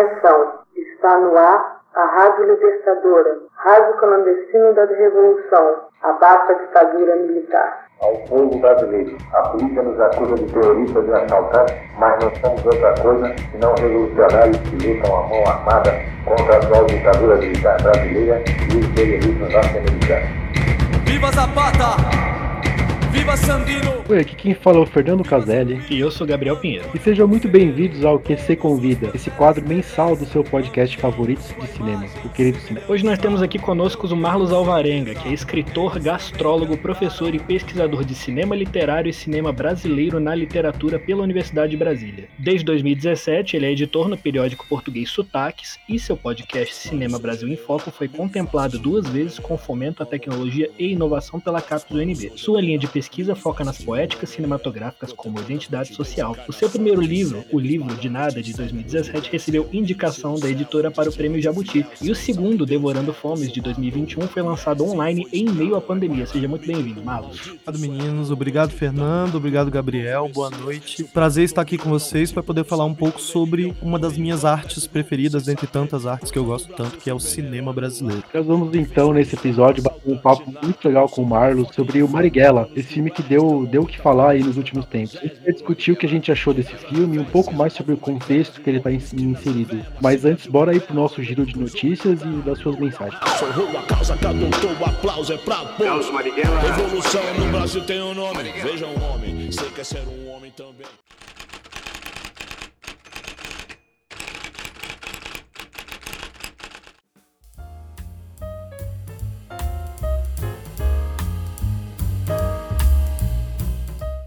Atenção, está no ar a Rádio Libertadora, Rádio Clandestino da Revolução, a ditadura militar. Ao povo brasileiro, a polícia nos acusa de terroristas e assaltantes, mas não somos outra coisa senão revolucionários que lutam a mão armada contra a atual ditadura militar brasileira e o terrorismo norte-americano. Viva Zapata! Viva Sandino! Oi, aqui quem fala é o Fernando Caselli. E eu sou Gabriel Pinheiro. E sejam muito bem-vindos ao QC Convida, esse quadro mensal do seu podcast favorito de cinema, o Querido Cinema. Hoje nós temos aqui conosco o Marlos Alvarenga, que é escritor, gastrólogo, professor e pesquisador de cinema literário e cinema brasileiro na literatura pela Universidade de Brasília. Desde 2017, ele é editor no periódico português Sotaques e seu podcast Cinema Brasil em Foco foi contemplado duas vezes com fomento à tecnologia e inovação pela CAPES do UNB. Sua linha de pesquisa foca nas poéticas cinematográficas como identidade social. O seu primeiro livro, O Livro de Nada, de 2017, recebeu indicação da editora para o Prêmio Jabuti. E o segundo, Devorando Fomes, de 2021, foi lançado online em meio à pandemia. Seja muito bem-vindo, Marlos. Obrigado, meninos. Obrigado, Fernando. Obrigado, Gabriel. Boa noite. Prazer estar aqui com vocês para poder falar um pouco sobre uma das minhas artes preferidas, dentre tantas artes que eu gosto tanto, que é o cinema brasileiro. Nós vamos então, nesse episódio, bater um papo muito legal com o Marlos sobre o Marighella, esse filme que deu deu o que falar aí nos últimos tempos. A gente vai discutir o que a gente achou desse filme, um pouco mais sobre o contexto que ele está inserido. Mas antes, bora aí pro nosso giro de notícias e das suas mensagens. a causa que adotou o aplauso é pra Revolução no Brasil tem um nome. Veja um homem, sei que é ser um homem também.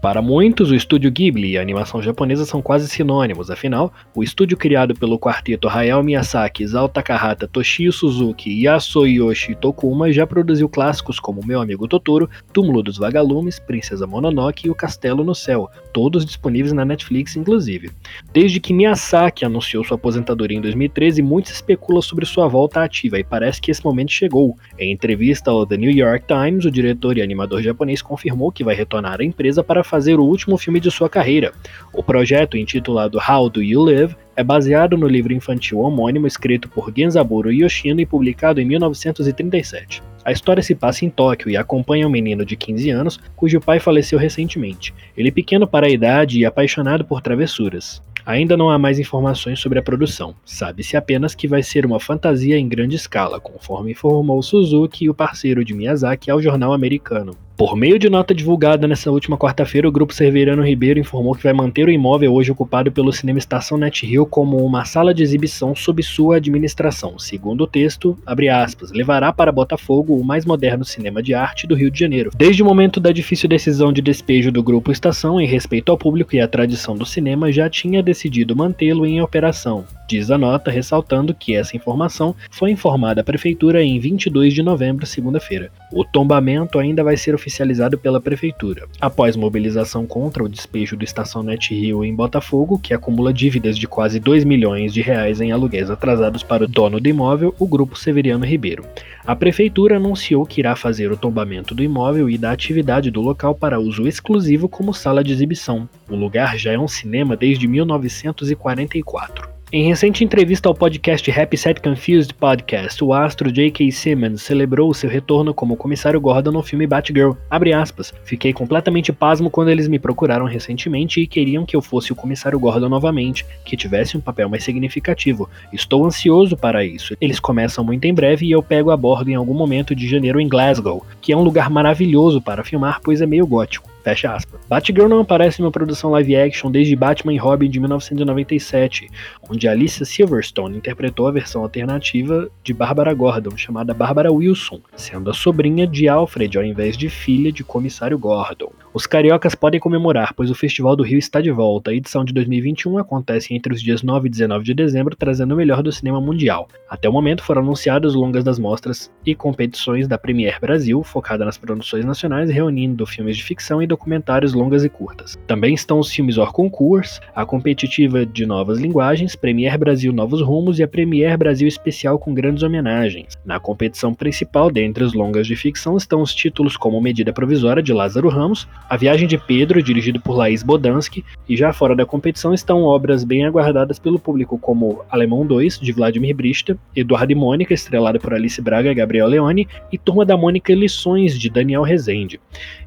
Para muitos, o estúdio Ghibli e a animação japonesa são quase sinônimos, afinal, o estúdio criado pelo quarteto Hayao Miyazaki, Isao Takahata, Toshio Suzuki, Yasuyoshi Tokuma já produziu clássicos como Meu Amigo Totoro, Túmulo dos Vagalumes, Princesa Mononoke e O Castelo no Céu, todos disponíveis na Netflix inclusive. Desde que Miyazaki anunciou sua aposentadoria em 2013, muito se especula sobre sua volta ativa e parece que esse momento chegou. Em entrevista ao The New York Times, o diretor e animador japonês confirmou que vai retornar à empresa para fazer o último filme de sua carreira. O projeto, intitulado How Do You Live, é baseado no livro infantil homônimo escrito por Genzaburo Yoshino e publicado em 1937. A história se passa em Tóquio e acompanha um menino de 15 anos cujo pai faleceu recentemente. Ele pequeno para a idade e apaixonado por travessuras. Ainda não há mais informações sobre a produção. Sabe-se apenas que vai ser uma fantasia em grande escala, conforme informou Suzuki, o parceiro de Miyazaki, ao jornal americano. Por meio de nota divulgada nessa última quarta-feira, o grupo Cerveirano Ribeiro informou que vai manter o imóvel hoje ocupado pelo Cinema Estação Net Rio como uma sala de exibição sob sua administração. Segundo o texto, aspas, levará para Botafogo o mais moderno cinema de arte do Rio de Janeiro. Desde o momento da difícil decisão de despejo do grupo Estação em respeito ao público e à tradição do cinema, já tinha decidido mantê-lo em operação. Diz a nota, ressaltando que essa informação foi informada à prefeitura em 22 de novembro, segunda-feira. O tombamento ainda vai ser oficializado pela prefeitura. Após mobilização contra o despejo do Estação Net Rio em Botafogo, que acumula dívidas de quase 2 milhões de reais em aluguéis atrasados para o dono do imóvel, o grupo Severiano Ribeiro. A prefeitura anunciou que irá fazer o tombamento do imóvel e da atividade do local para uso exclusivo como sala de exibição. O lugar já é um cinema desde 1944. Em recente entrevista ao podcast Happy Set Confused Podcast, o astro J.K. Simmons celebrou seu retorno como comissário Gordon no filme Batgirl. Aspas, Fiquei completamente pasmo quando eles me procuraram recentemente e queriam que eu fosse o comissário Gordon novamente, que tivesse um papel mais significativo. Estou ansioso para isso. Eles começam muito em breve e eu pego a bordo em algum momento de janeiro em Glasgow, que é um lugar maravilhoso para filmar, pois é meio gótico. Fecha aspas. Batgirl não aparece em uma produção live action desde Batman e Robin de 1997, onde Alicia Silverstone interpretou a versão alternativa de Barbara Gordon, chamada Barbara Wilson, sendo a sobrinha de Alfred ao invés de filha de Comissário Gordon. Os cariocas podem comemorar, pois o Festival do Rio está de volta. A edição de 2021 acontece entre os dias 9 e 19 de dezembro, trazendo o melhor do cinema mundial. Até o momento foram anunciados longas das mostras e competições da Premiere Brasil, focada nas produções nacionais, reunindo filmes de ficção e documentários longas e curtas. Também estão os filmes Or Concours, a competitiva de novas linguagens, Premiere Brasil Novos Rumos e a Premiere Brasil Especial com grandes homenagens. Na competição principal, dentre os longas de ficção, estão os títulos como Medida Provisória de Lázaro Ramos, A Viagem de Pedro, dirigido por Laís Bodansky, e já fora da competição estão obras bem aguardadas pelo público como Alemão 2, de Vladimir Brista, Eduardo e Mônica, estrelada por Alice Braga e Gabriel Leone, e Turma da Mônica Lições, de Daniel Rezende.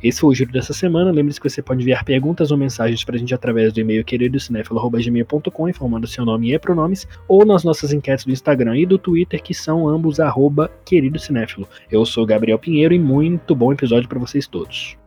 Esse foi o giro dessa semana. Lembre-se que você pode enviar perguntas ou mensagens para a gente através do e-mail queridocinéfilo.com, informando seu nome e pronomes, ou nas nossas enquetes do Instagram e do Twitter, que são ambos queridocinéfilo. Eu sou Gabriel Pinheiro e muito bom episódio para vocês todos.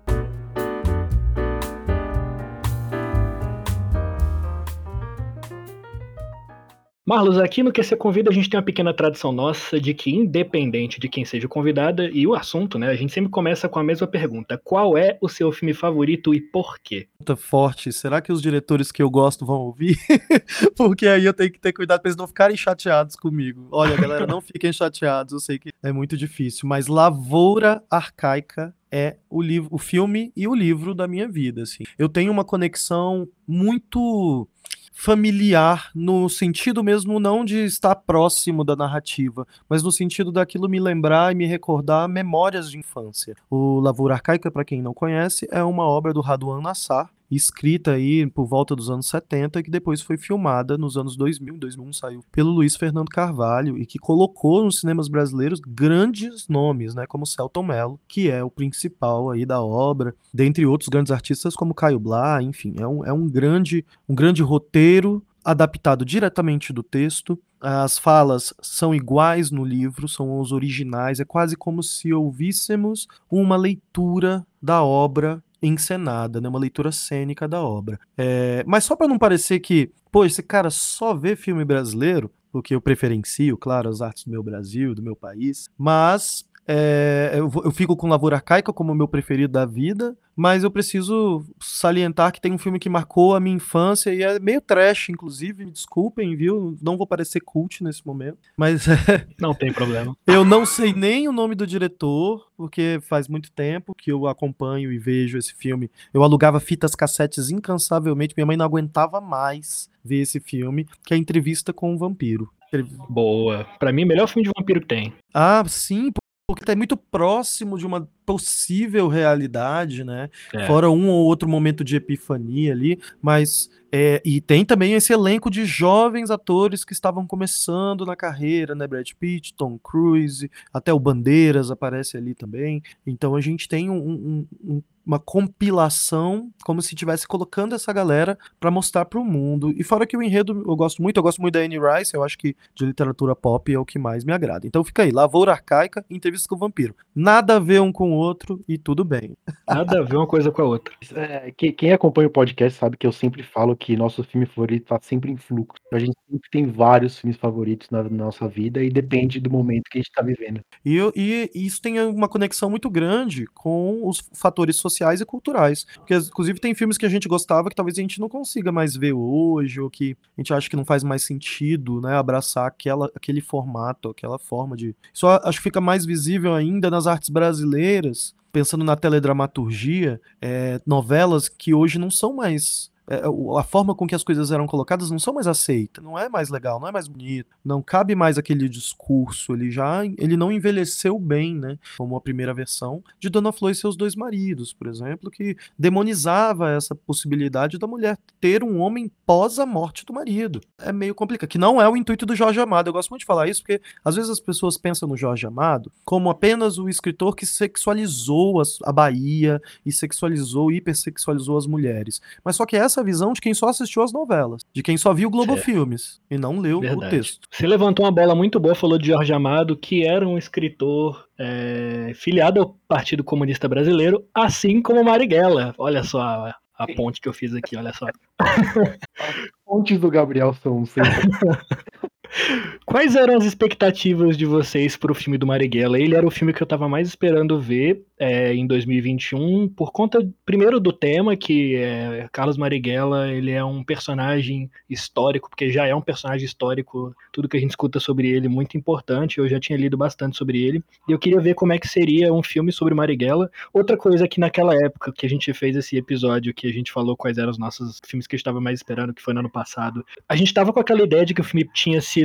Marlos, aqui no Que Você Convida a gente tem uma pequena tradição nossa de que, independente de quem seja convidada e o assunto, né, a gente sempre começa com a mesma pergunta: qual é o seu filme favorito e por quê? Puta forte. Será que os diretores que eu gosto vão ouvir? Porque aí eu tenho que ter cuidado pra eles não ficarem chateados comigo. Olha, galera, não fiquem chateados, eu sei que é muito difícil, mas Lavoura Arcaica é o livro, o filme e o livro da minha vida, assim. Eu tenho uma conexão muito familiar no sentido mesmo não de estar próximo da narrativa, mas no sentido daquilo me lembrar e me recordar memórias de infância. O Lavoura Arcaica, para quem não conhece, é uma obra do Raduan Nassar, escrita aí por volta dos anos 70 que depois foi filmada nos anos 2000, 2001 saiu pelo Luiz Fernando Carvalho e que colocou nos cinemas brasileiros grandes nomes, né, como Celton Mello, que é o principal aí da obra, dentre outros grandes artistas como Caio Blá, enfim, é um, é um grande um grande roteiro adaptado diretamente do texto. As falas são iguais no livro, são os originais. É quase como se ouvíssemos uma leitura da obra encenada, né? Uma leitura cênica da obra. É, mas só para não parecer que, pô, esse cara só vê filme brasileiro, porque eu preferencio, claro, as artes do meu Brasil, do meu país, mas é, eu, eu, fico com Lavoura Arcaica como meu preferido da vida, mas eu preciso salientar que tem um filme que marcou a minha infância e é meio trash, inclusive, me desculpem, viu? Não vou parecer cult nesse momento, mas é, Não tem problema. eu não sei nem o nome do diretor, porque faz muito tempo que eu acompanho e vejo esse filme. Eu alugava fitas cassetes incansavelmente, minha mãe não aguentava mais ver esse filme, que é a Entrevista com o Vampiro. Boa. Pra mim, o melhor filme de vampiro que tem. Ah, sim, porque tá muito próximo de uma possível realidade, né? É. Fora um ou outro momento de epifania ali, mas é, e tem também esse elenco de jovens atores que estavam começando na carreira, né? Brad Pitt, Tom Cruise, até o Bandeiras aparece ali também. Então a gente tem um- um- um- uma compilação, como se estivesse colocando essa galera para mostrar para o mundo. E fora que o enredo eu gosto muito, eu gosto muito da Anne Rice, eu acho que de literatura pop é o que mais me agrada. Então fica aí, Lavoura Arcaica, Entrevista com o Vampiro. Nada a ver um com o outro e tudo bem. Nada a ver uma coisa com a outra. É, que- quem acompanha o podcast sabe que eu sempre falo que nosso filme favorito tá sempre em fluxo. A gente sempre tem vários filmes favoritos na, na nossa vida e depende do momento que a gente tá vivendo. E, e isso tem uma conexão muito grande com os fatores sociais e culturais. Porque, inclusive, tem filmes que a gente gostava que talvez a gente não consiga mais ver hoje, ou que a gente acha que não faz mais sentido, né? Abraçar aquela, aquele formato, aquela forma de. Isso acho que fica mais visível ainda nas artes brasileiras, pensando na teledramaturgia, é, novelas que hoje não são mais. É, o- a forma com que as coisas eram colocadas não são mais aceitas, não é mais legal, não é mais bonito, não cabe mais aquele discurso, ele já ele não envelheceu bem, né? Como a primeira versão de Dona Flor e seus dois maridos, por exemplo, que demonizava essa possibilidade da mulher ter um homem pós a morte do marido. É meio complicado, que não é o intuito do Jorge Amado. Eu gosto muito de falar isso porque às vezes as pessoas pensam no Jorge Amado como apenas o escritor que sexualizou a Bahia e sexualizou, hipersexualizou as mulheres. Mas só que essa é a visão de quem só assistiu as novelas, de quem só viu Globo Certo. Filmes e não leu o Verdade. texto. Você levantou uma bola muito boa, falou de Jorge Amado, que era um escritor é, filiado ao Partido Comunista Brasileiro, assim como Marighella. Olha só a, a ponte que eu fiz aqui, olha só. Fontes do Gabriel são sempre. Quais eram as expectativas de vocês pro filme do Marighella? Ele era o filme que eu tava mais esperando ver é, em 2021, por conta, primeiro, do tema, que é, Carlos Marighella, ele é um personagem histórico, porque já é um personagem histórico, tudo que a gente escuta sobre ele é muito importante, eu já tinha lido bastante sobre ele, e eu queria ver como é que seria um filme sobre Marighella. Outra coisa que naquela época que a gente fez esse episódio, que a gente falou quais eram os nossos filmes que gente estava mais esperando, que foi no ano passado, a gente tava com aquela ideia de que o filme tinha sido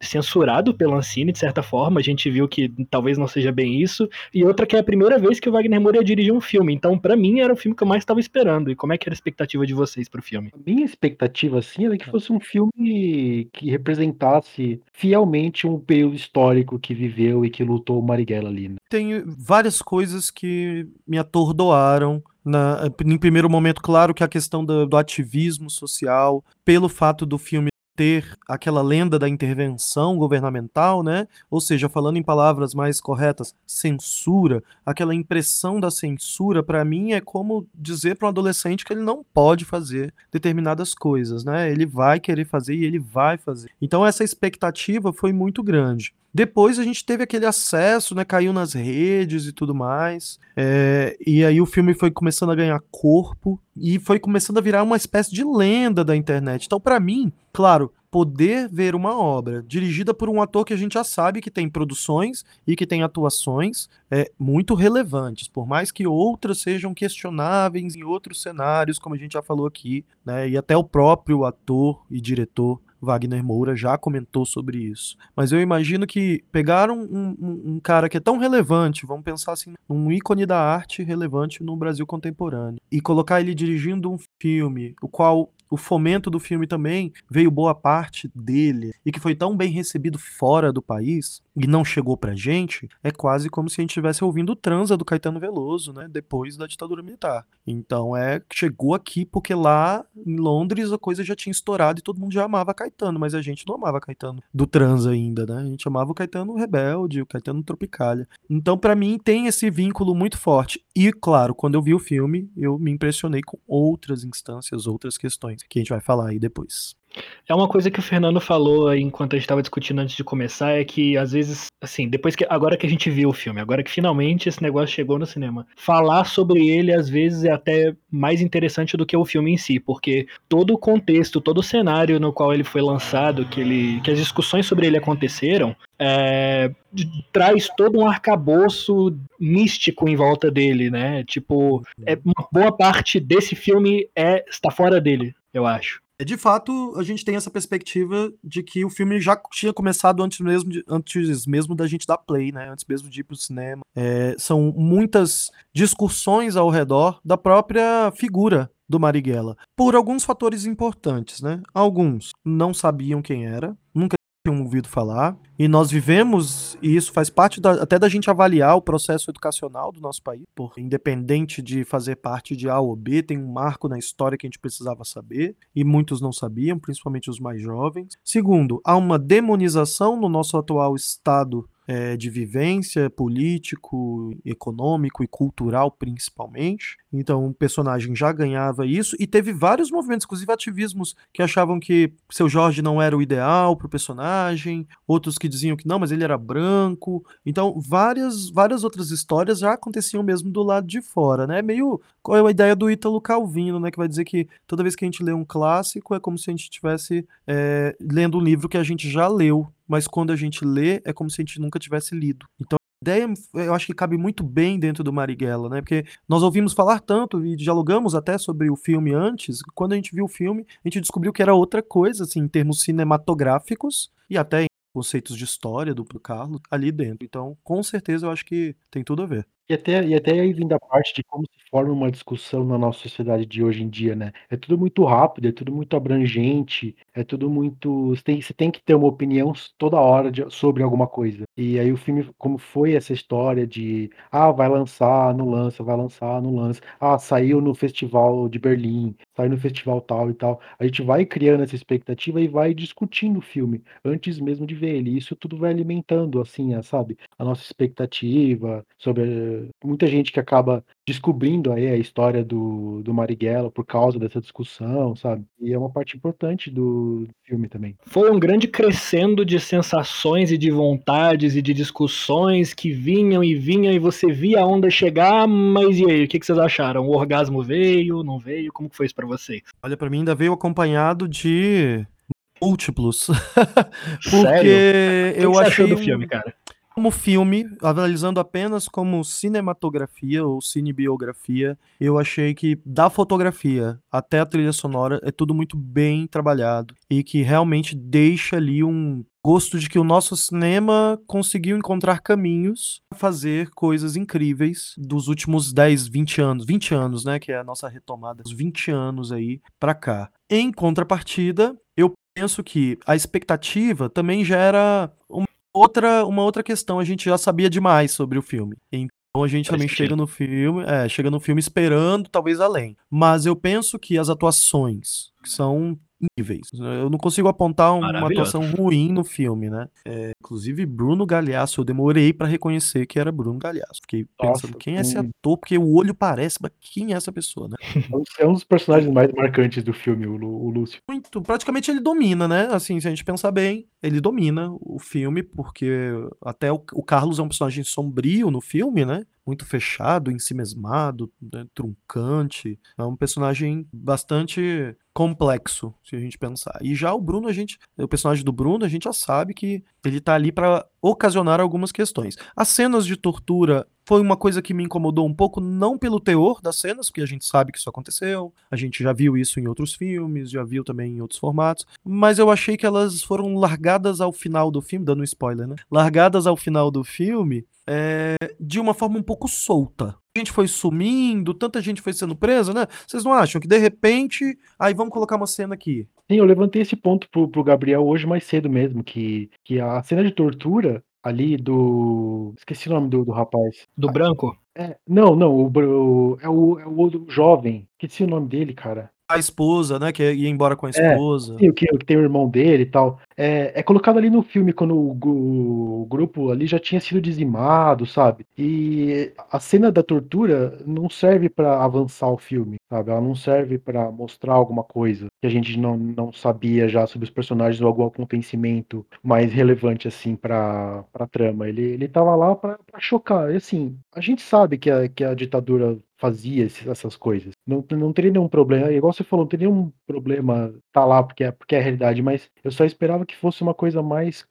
censurado pela Ancine, de certa forma. A gente viu que talvez não seja bem isso. E outra que é a primeira vez que o Wagner Moura dirigiu um filme. Então, para mim, era o filme que eu mais estava esperando. E como é que era a expectativa de vocês pro filme? A minha expectativa, assim, era que fosse um filme que representasse fielmente um período histórico que viveu e que lutou o Marighella ali. Né? Tem várias coisas que me atordoaram na, em primeiro momento, claro que a questão do, do, ativismo social, pelo fato do filme ter aquela lenda da intervenção governamental, né? Ou seja, falando em palavras mais corretas, censura, aquela impressão da censura, para mim é como dizer para um adolescente que ele não pode fazer determinadas coisas, né? Ele vai querer fazer e ele vai fazer. Então essa expectativa foi muito grande. Depois a gente teve aquele acesso, né? Caiu nas redes e tudo mais. É, e aí o filme foi começando a ganhar corpo e foi começando a virar uma espécie de lenda da internet. Então, para mim, claro, poder ver uma obra dirigida por um ator que a gente já sabe que tem produções e que tem atuações é, muito relevantes, por mais que outras sejam questionáveis em outros cenários, como a gente já falou aqui, né? E até o próprio ator e diretor Wagner Moura já comentou sobre isso. Mas eu imagino que pegaram um, um, um, cara que é tão relevante, vamos pensar assim, um ícone da arte relevante no Brasil contemporâneo, e colocar ele dirigindo um filme, o qual o fomento do filme também veio boa parte dele e que foi tão bem recebido fora do país e não chegou pra gente, é quase como se a gente estivesse ouvindo o transa do Caetano Veloso, né, depois da ditadura militar. Então é, chegou aqui porque lá em Londres a coisa já tinha estourado e todo mundo já amava Caetano, mas a gente não amava Caetano do transa ainda, né? A gente amava o Caetano Rebelde, o Caetano Tropicália. Então para mim tem esse vínculo muito forte. E claro, quando eu vi o filme, eu me impressionei com outras instâncias, outras questões que a gente vai falar aí depois. É uma coisa que o Fernando falou enquanto a gente estava discutindo antes de começar, é que às vezes, assim, depois que. Agora que a gente viu o filme, agora que finalmente esse negócio chegou no cinema, falar sobre ele às vezes é até mais interessante do que o filme em si, porque todo o contexto, todo o cenário no qual ele foi lançado, que, ele, que as discussões sobre ele aconteceram, é, traz todo um arcabouço místico em volta dele, né? Tipo, é, uma boa parte desse filme é está fora dele, eu acho. É, de fato, a gente tem essa perspectiva de que o filme já tinha começado antes mesmo, de, antes mesmo da gente dar play, né? Antes mesmo de ir pro cinema. É, são muitas discussões ao redor da própria figura do Marighella, por alguns fatores importantes, né? Alguns não sabiam quem era, nunca tinham ouvido falar, e nós vivemos, e isso faz parte da, até da gente avaliar o processo educacional do nosso país, porque independente de fazer parte de A ou B, tem um marco na história que a gente precisava saber, e muitos não sabiam, principalmente os mais jovens. Segundo, há uma demonização no nosso atual estado é, de vivência político, econômico e cultural, principalmente. Então, o personagem já ganhava isso e teve vários movimentos, inclusive ativismos que achavam que seu Jorge não era o ideal para o personagem, outros que diziam que não, mas ele era branco. Então, várias, várias outras histórias já aconteciam mesmo do lado de fora, né? Meio qual é a ideia do Ítalo Calvino, né? Que vai dizer que toda vez que a gente lê um clássico é como se a gente estivesse é, lendo um livro que a gente já leu mas quando a gente lê, é como se a gente nunca tivesse lido. Então, ideia, eu acho que cabe muito bem dentro do Marighella, né? Porque nós ouvimos falar tanto e dialogamos até sobre o filme antes, quando a gente viu o filme, a gente descobriu que era outra coisa, assim, em termos cinematográficos e até em conceitos de história do Carlos ali dentro. Então, com certeza, eu acho que tem tudo a ver. E até, e até aí vindo a parte de como se forma uma discussão na nossa sociedade de hoje em dia, né? É tudo muito rápido, é tudo muito abrangente, é tudo muito. Você tem, você tem que ter uma opinião toda hora de, sobre alguma coisa. E aí o filme, como foi essa história de ah, vai lançar, não lança, vai lançar, não lança. Ah, saiu no festival de Berlim, saiu no festival tal e tal. A gente vai criando essa expectativa e vai discutindo o filme antes mesmo de ver ele. Isso tudo vai alimentando, assim, sabe? A nossa expectativa sobre muita gente que acaba descobrindo aí a história do, do Marighella por causa dessa discussão, sabe? E é uma parte importante do filme também. Foi um grande crescendo de sensações e de vontades e de discussões que vinham e vinham e você via a onda chegar, mas e aí, o que, que vocês acharam? O orgasmo veio, não veio? Como que foi isso para vocês? Olha, para mim ainda veio acompanhado de múltiplos. Porque Sério? eu o que você achei achou do filme, cara? Como filme, analisando apenas como cinematografia ou cinebiografia, eu achei que da fotografia até a trilha sonora é tudo muito bem trabalhado e que realmente deixa ali um, gosto de que o nosso cinema conseguiu encontrar caminhos para fazer coisas incríveis dos últimos 10, 20 anos, 20 anos, né, que é a nossa retomada, os 20 anos aí para cá. Em contrapartida, eu penso que a expectativa também gera uma outra, uma outra questão, a gente já sabia demais sobre o filme. Então a gente também chega no filme, é, chega no filme esperando talvez além. Mas eu penso que as atuações que são níveis. Eu não consigo apontar uma atuação ruim no filme, né? É, inclusive, Bruno Galhaço, eu demorei para reconhecer que era Bruno Galhaço. Fiquei pensando, Nossa, quem é esse ator? Porque o olho parece, mas quem é essa pessoa, né? É um dos personagens mais marcantes do filme, o, o Lúcio. Muito, praticamente ele domina, né? Assim, se a gente pensar bem, ele domina o filme, porque até o, o Carlos é um personagem sombrio no filme, né? Muito fechado, ensimesmado, né, truncante. É um personagem bastante complexo, se a gente pensar. E já o Bruno, a gente, o personagem do Bruno, a gente já sabe que ele tá ali para ocasionar algumas questões. As cenas de tortura foi uma coisa que me incomodou um pouco, não pelo teor das cenas, porque a gente sabe que isso aconteceu, a gente já viu isso em outros filmes, já viu também em outros formatos, mas eu achei que elas foram largadas ao final do filme, dando um spoiler, né? Largadas ao final do filme é, de uma forma um pouco solta. A gente foi sumindo, tanta gente foi sendo presa, né? Vocês não acham que de repente, aí vamos colocar uma cena aqui. Sim, eu levantei esse ponto pro, pro Gabriel hoje mais cedo mesmo, que, que a cena de tortura ali do. Esqueci o nome do, do rapaz. Do branco? É, não, não, o, o, é, o, é o jovem. Esqueci o nome dele, cara a esposa, né? Que ia embora com a é, esposa. É, sim, o que, que tem o irmão dele e tal. É, é colocado ali no filme quando o, o, grupo ali já tinha sido dizimado, sabe? E a cena da tortura não serve para avançar o filme, sabe? Ela não serve para mostrar alguma coisa que a gente não, não sabia já sobre os personagens ou algum acontecimento mais relevante assim para pra trama. Ele, ele tava lá para chocar. E assim, a gente sabe que a, que a ditadura fazia essas coisas. Não, não teria nenhum problema. Igual você falou, não teria nenhum problema tá lá porque é, porque é a realidade, mas eu só esperava que fosse uma coisa mais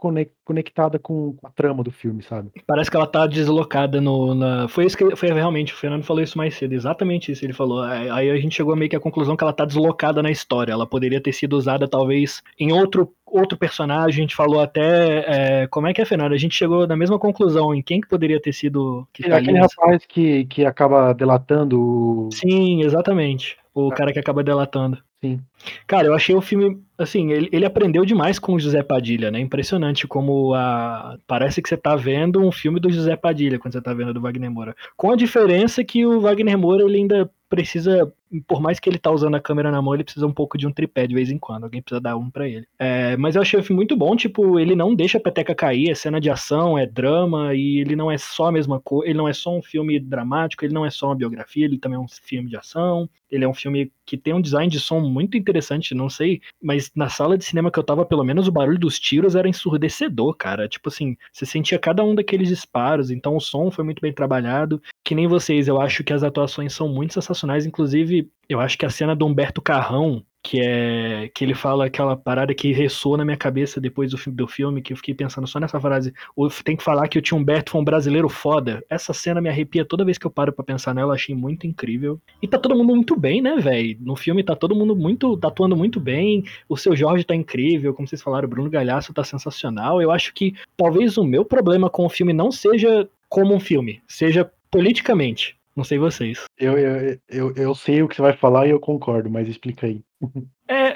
conectada com a trama do filme, sabe? Parece que ela tá deslocada no. Na... Foi isso que foi realmente, o Fernando falou isso mais cedo, exatamente isso ele falou. Aí a gente chegou meio que à conclusão que ela tá deslocada na história. Ela poderia ter sido usada talvez em outro outro personagem, a gente falou até. É, como é que é, Fernando? A gente chegou na mesma conclusão em quem que poderia ter sido. Que é, tá aquele rapaz que, que acaba delatando o. Sim, exatamente. O ah. cara que acaba delatando. Sim. Cara, eu achei o filme, assim, ele, ele aprendeu demais com o José Padilha, né? Impressionante como a. Parece que você tá vendo um filme do José Padilha quando você tá vendo do Wagner Moura. Com a diferença que o Wagner Moura ele ainda precisa, por mais que ele tá usando a câmera na mão, ele precisa um pouco de um tripé de vez em quando. Alguém precisa dar um para ele. É, mas eu achei o filme muito bom, tipo, ele não deixa a peteca cair, é cena de ação, é drama, e ele não é só a mesma coisa, ele não é só um filme dramático, ele não é só uma biografia, ele também é um filme de ação, ele é um filme que tem um design de som muito interessante, não sei, mas na sala de cinema que eu tava, pelo menos o barulho dos tiros era ensurdecedor, cara. Tipo assim, você sentia cada um daqueles disparos, então o som foi muito bem trabalhado. Que nem vocês, eu acho que as atuações são muito sensacionais, inclusive, eu acho que a cena do Humberto Carrão, que é que ele fala aquela parada que ressoa na minha cabeça depois do, do filme, que eu fiquei pensando só nessa frase. Tem que falar que o Tio Humberto foi um brasileiro foda. Essa cena me arrepia toda vez que eu paro para pensar nela, achei muito incrível. E tá todo mundo muito bem, né, velho? No filme tá todo mundo muito, tá atuando muito bem. O seu Jorge tá incrível, como vocês falaram, o Bruno Galhaço tá sensacional. Eu acho que talvez o meu problema com o filme não seja como um filme, seja politicamente. Não sei vocês. Eu, eu, eu, eu sei o que você vai falar e eu concordo, mas explica aí. É,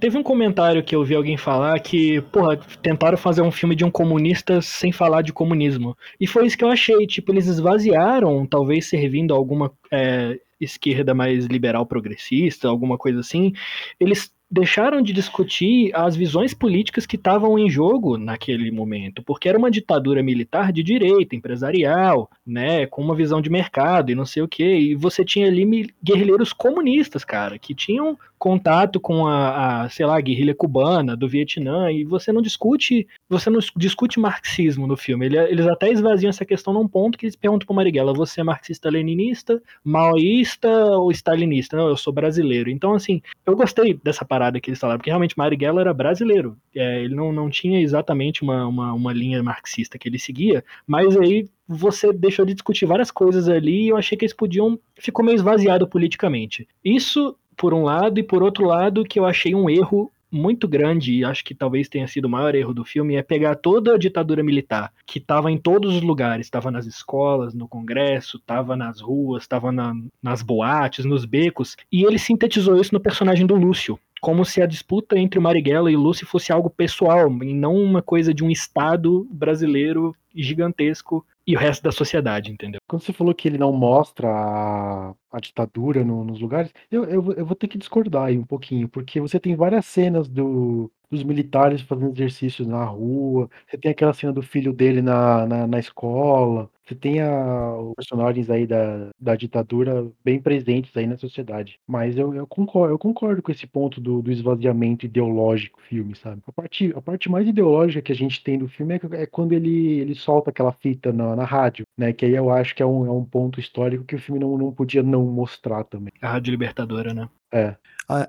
teve um comentário que eu vi alguém falar que, porra, tentaram fazer um filme de um comunista sem falar de comunismo. E foi isso que eu achei. Tipo, eles esvaziaram, talvez servindo a alguma é, esquerda mais liberal progressista, alguma coisa assim. Eles deixaram de discutir as visões políticas que estavam em jogo naquele momento, porque era uma ditadura militar de direita, empresarial, né, com uma visão de mercado e não sei o que, e você tinha ali guerrilheiros comunistas, cara, que tinham contato com a, a, sei lá, a guerrilha cubana do Vietnã, e você não discute, você não discute marxismo no filme. Ele, eles até esvaziam essa questão num ponto que eles perguntam pro Marighella, você é marxista-leninista, maoísta ou stalinista? Não, eu sou brasileiro. Então, assim, eu gostei dessa parada parada que eles falaram, porque realmente Marighella era brasileiro. É, ele não, não tinha exatamente uma, uma, uma linha marxista que ele seguia, mas aí você deixou de discutir várias coisas ali e eu achei que eles podiam. Ficou meio esvaziado politicamente. Isso, por um lado, e por outro lado, que eu achei um erro muito grande, e acho que talvez tenha sido o maior erro do filme, é pegar toda a ditadura militar, que estava em todos os lugares, estava nas escolas, no Congresso, estava nas ruas, estava na, nas boates, nos becos, e ele sintetizou isso no personagem do Lúcio, como se a disputa entre Marighella e Lúcio fosse algo pessoal, e não uma coisa de um Estado brasileiro gigantesco e o resto da sociedade, entendeu? Quando você falou que ele não mostra a, a ditadura no- nos lugares, eu, eu, eu vou ter que discordar aí um pouquinho, porque você tem várias cenas do, dos militares fazendo exercícios na rua, você tem aquela cena do filho dele na, na, na escola, você tem a, os personagens aí da, da ditadura bem presentes aí na sociedade. Mas eu, eu concordo, eu concordo com esse ponto do, do esvaziamento ideológico do filme, sabe? A parte, a parte mais ideológica que a gente tem do filme é, é quando ele, ele solta aquela fita na, na rádio, né? Que aí eu acho que é um, é um ponto histórico que o filme não, não podia não mostrar também. A Rádio Libertadora, né? É.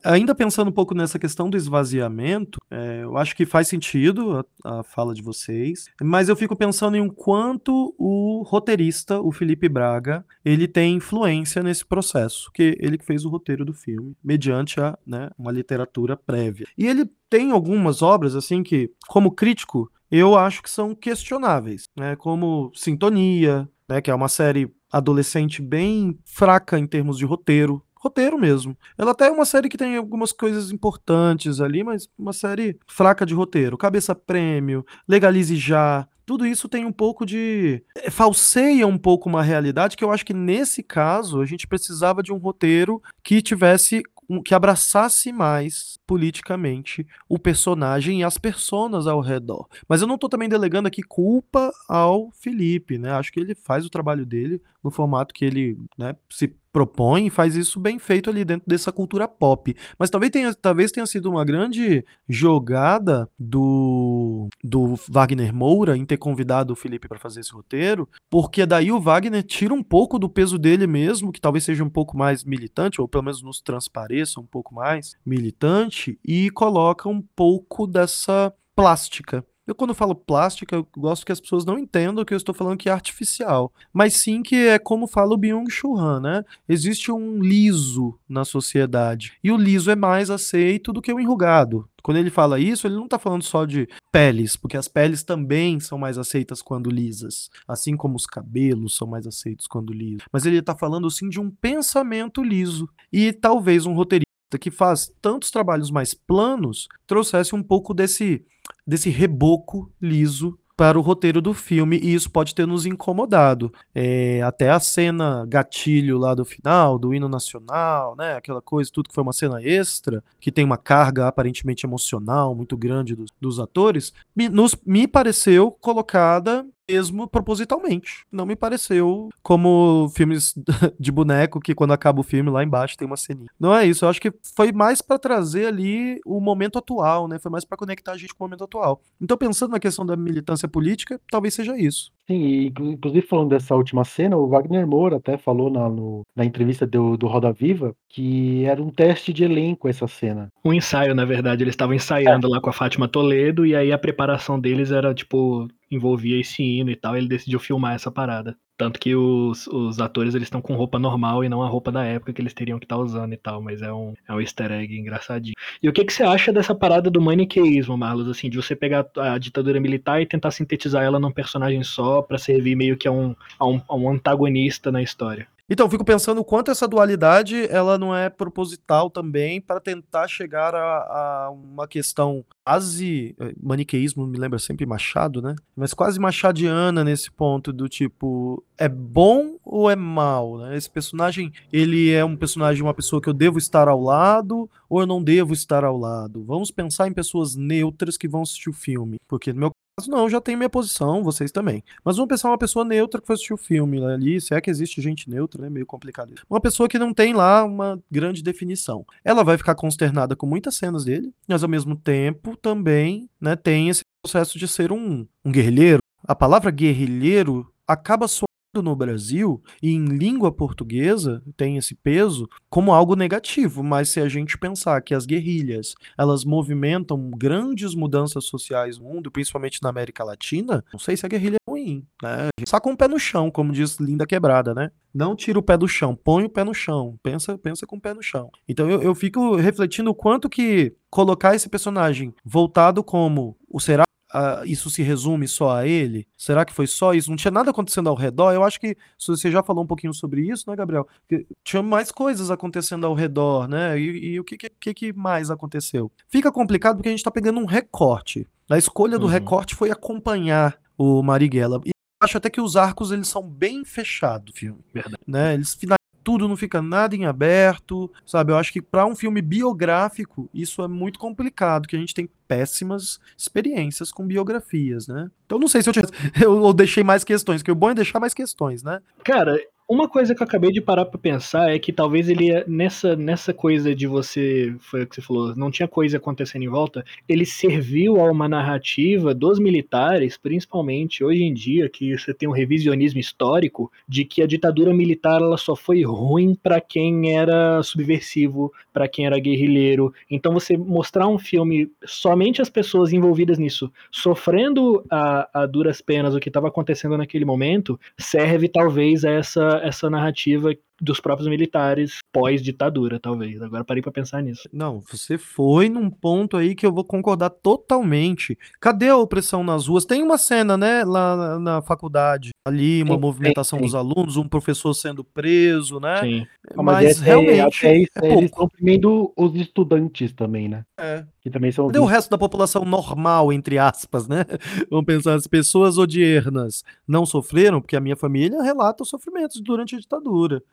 Ainda pensando um pouco nessa questão do esvaziamento, é, eu acho que faz sentido a, a fala de vocês, mas eu fico pensando em quanto o roteirista, o Felipe Braga, ele tem influência nesse processo, que ele que fez o roteiro do filme, mediante a, né, uma literatura prévia. E ele tem algumas obras, assim, que, como crítico, eu acho que são questionáveis, né, como Sintonia, né, que é uma série adolescente bem fraca em termos de roteiro, roteiro mesmo. Ela até é uma série que tem algumas coisas importantes ali, mas uma série fraca de roteiro. Cabeça Prêmio, Legalize Já. Tudo isso tem um pouco de. é, falseia um pouco uma realidade que eu acho que nesse caso a gente precisava de um roteiro que tivesse. que abraçasse mais politicamente o personagem e as personas ao redor. Mas eu não tô também delegando aqui culpa ao Felipe, né? Acho que ele faz o trabalho dele no formato que ele né, se propõe faz isso bem feito ali dentro dessa cultura pop. Mas talvez tenha, talvez tenha sido uma grande jogada do, do Wagner Moura em ter convidado o Felipe para fazer esse roteiro, porque daí o Wagner tira um pouco do peso dele mesmo, que talvez seja um pouco mais militante, ou pelo menos nos transpareça um pouco mais militante, e coloca um pouco dessa plástica. Eu, quando falo plástica, eu gosto que as pessoas não entendam que eu estou falando que é artificial, mas sim que é como fala o Byung-Chul Han, né? Existe um liso na sociedade, e o liso é mais aceito do que o enrugado. Quando ele fala isso, ele não está falando só de peles, porque as peles também são mais aceitas quando lisas, assim como os cabelos são mais aceitos quando lisos. Mas ele está falando sim de um pensamento liso. E talvez um roteirista que faz tantos trabalhos mais planos trouxesse um pouco desse desse reboco liso para o roteiro do filme e isso pode ter nos incomodado. É, até a cena gatilho lá do final, do hino nacional, né? Aquela coisa, tudo que foi uma cena extra, que tem uma carga aparentemente emocional muito grande dos, dos atores, me, nos, me pareceu colocada mesmo propositalmente. Não me pareceu como filmes de boneco que quando acaba o filme lá embaixo tem uma ceninha. Não é isso, eu acho que foi mais pra trazer ali o momento atual, né? Foi mais pra conectar a gente com o momento atual. Então pensando na questão da militância política, talvez seja isso. Sim, e inclu- inclusive falando dessa última cena, o Wagner Moura até falou na, no- na entrevista do, do Roda Viva que era um teste de elenco essa cena. Um ensaio, na verdade, eles estavam ensaiando lá com a Fátima Toledo, e aí a preparação deles era, tipo, envolvia esse hino e tal, e ele decidiu filmar essa parada. Tanto que os, os atores, eles estão com roupa normal e não a roupa da época que eles teriam que estar usando e tal, mas é um, é um easter egg engraçadinho. E o que, que você acha dessa parada do maniqueísmo, Marlos, assim, de você pegar a ditadura militar e tentar sintetizar ela num personagem só pra servir meio que a um, a um, a um antagonista na história? Então, fico pensando o quanto essa dualidade ela não é proposital também para tentar chegar a, a uma questão quase eh, maniqueísmo me lembra sempre Machado, né? Mas quase machadiana nesse ponto do tipo é bom ou é mal, né? Esse personagem ele é um personagem uma pessoa que eu devo estar ao lado ou eu não devo estar ao lado. Vamos pensar em pessoas neutras que vão assistir o filme, porque no meu não, já tenho minha posição, vocês também. Mas vamos pensar uma pessoa neutra que foi assistir o filme né, ali, se é que existe gente neutra, é meio complicado. isso. Uma pessoa que não tem lá uma grande definição. Ela vai ficar consternada com muitas cenas dele, mas ao mesmo tempo também né, tem esse processo de ser um, um guerrilheiro. A palavra guerrilheiro acaba soando no Brasil e em língua portuguesa tem esse peso como algo negativo, mas se a gente pensar que as guerrilhas, elas movimentam grandes mudanças sociais no mundo, principalmente na América Latina, não sei se a guerrilha é ruim, né? Saca um pé no chão, como diz Linda Quebrada, né? Não tira o pé do chão, põe o pé no chão, pensa, pensa com o pé no chão. Então eu, eu fico refletindo o quanto que colocar esse personagem voltado como o será Uh, isso se resume só a ele? Será que foi só isso? Não tinha nada acontecendo ao redor? Eu acho que você já falou um pouquinho sobre isso, né, Gabriel? Que tinha mais coisas acontecendo ao redor, né? E, e o que, que, que, mais aconteceu? Fica complicado porque a gente está pegando um recorte. A escolha do uhum. recorte foi acompanhar o Marighella. E acho até que os arcos eles são bem fechados, filme. Verdade. Né? Eles tudo, não fica nada em aberto, sabe? Eu acho que para um filme biográfico isso é muito complicado, que a gente tem péssimas experiências com biografias, né? Então não sei se eu, tinha... eu deixei mais questões, que o bom é deixar mais questões, né? Cara, uma coisa que eu acabei de parar para pensar é que talvez ele nessa nessa coisa de você foi o que você falou, não tinha coisa acontecendo em volta, ele serviu a uma narrativa dos militares, principalmente hoje em dia que você tem um revisionismo histórico de que a ditadura militar ela só foi ruim para quem era subversivo, para quem era guerrilheiro. Então você mostrar um filme somente as pessoas envolvidas nisso sofrendo a, a duras penas o que estava acontecendo naquele momento serve talvez a essa essa narrativa dos próprios militares pós-ditadura, talvez. Agora parei para pensar nisso. Não, você foi num ponto aí que eu vou concordar totalmente. Cadê a opressão nas ruas? Tem uma cena, né, lá na faculdade, ali, uma sim, movimentação sim, sim. dos alunos, um professor sendo preso, né? Sim. Mas, mas realmente. Até isso, é eles estão oprimindo os estudantes também, né? É. Que também são. Cadê o resto da população normal, entre aspas, né? Vamos pensar, as pessoas odiernas não sofreram, porque a minha família relata os sofrimentos durante a ditadura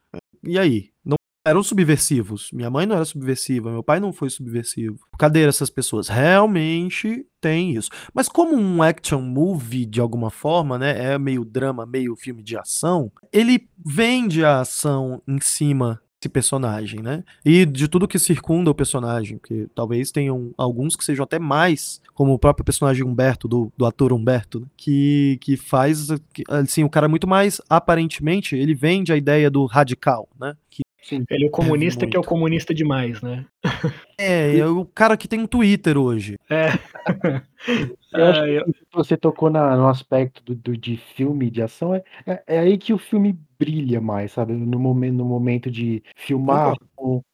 e aí? Não eram subversivos. Minha mãe não era subversiva, meu pai não foi subversivo. Cadê essas pessoas? Realmente tem isso. Mas como um action movie, de alguma forma, né? É meio drama, meio filme de ação, ele vende a ação em cima esse personagem, né? E de tudo que circunda o personagem, porque talvez tenham alguns que sejam até mais, como o próprio personagem Humberto, do, do ator Humberto, né? que, que faz, assim, o cara muito mais, aparentemente, ele vende a ideia do radical, né? Que Sim, ele é o comunista que é o comunista demais, né? É, é o cara que tem um Twitter hoje. É. Eu acho que você tocou na, no aspecto do, do, de filme, de ação, é, é, é, aí que o filme brilha mais, sabe? No momento, no momento de filmar,